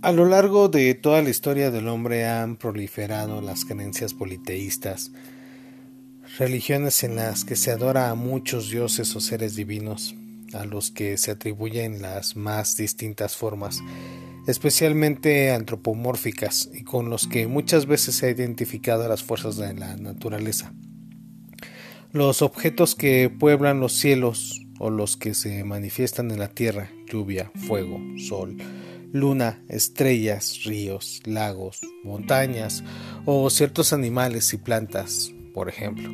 A lo largo de toda la historia del hombre han proliferado las creencias politeístas, religiones en las que se adora a muchos dioses o seres divinos, a los que se atribuyen las más distintas formas, especialmente antropomórficas, y con los que muchas veces se ha identificado a las fuerzas de la naturaleza. Los objetos que pueblan los cielos o los que se manifiestan en la tierra, lluvia, fuego, sol, luna, estrellas, ríos, lagos, montañas o ciertos animales y plantas, por ejemplo.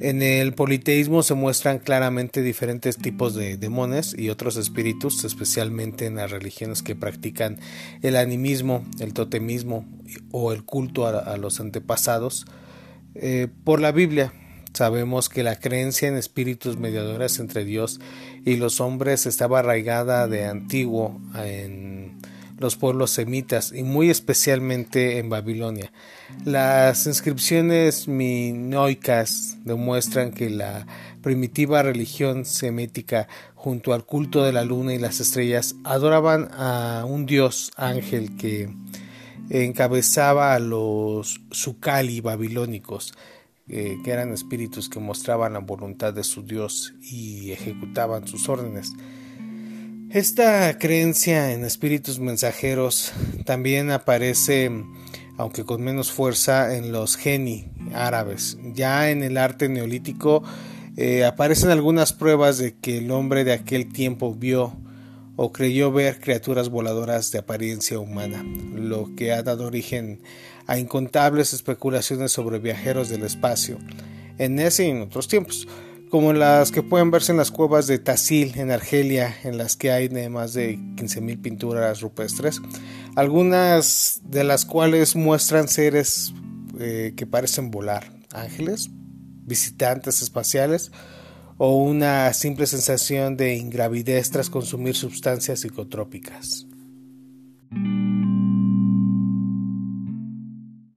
En el politeísmo se muestran claramente diferentes tipos de demonios y otros espíritus, especialmente en las religiones que practican el animismo, el totemismo o el culto a, los antepasados. Eh, por la Biblia, Sabemos que la creencia en espíritus mediadores entre Dios y los hombres estaba arraigada de antiguo en los pueblos semitas y muy especialmente en Babilonia. Las inscripciones minoicas demuestran que la primitiva religión semítica junto al culto de la luna y las estrellas adoraban a un dios ángel que encabezaba a los Sukali babilónicos eh, que eran espíritus que mostraban la voluntad de su Dios y ejecutaban sus órdenes. Esta creencia en espíritus mensajeros también aparece, aunque con menos fuerza, en los geni árabes. Ya en el arte neolítico eh, aparecen algunas pruebas de que el hombre de aquel tiempo vio o creyó ver criaturas voladoras de apariencia humana, lo que ha dado origen a incontables especulaciones sobre viajeros del espacio, en ese y en otros tiempos, como las que pueden verse en las cuevas de Tasil, en Argelia, en las que hay más de 15.000 pinturas rupestres, algunas de las cuales muestran seres eh, que parecen volar, ángeles, visitantes espaciales, o una simple sensación de ingravidez tras consumir sustancias psicotrópicas.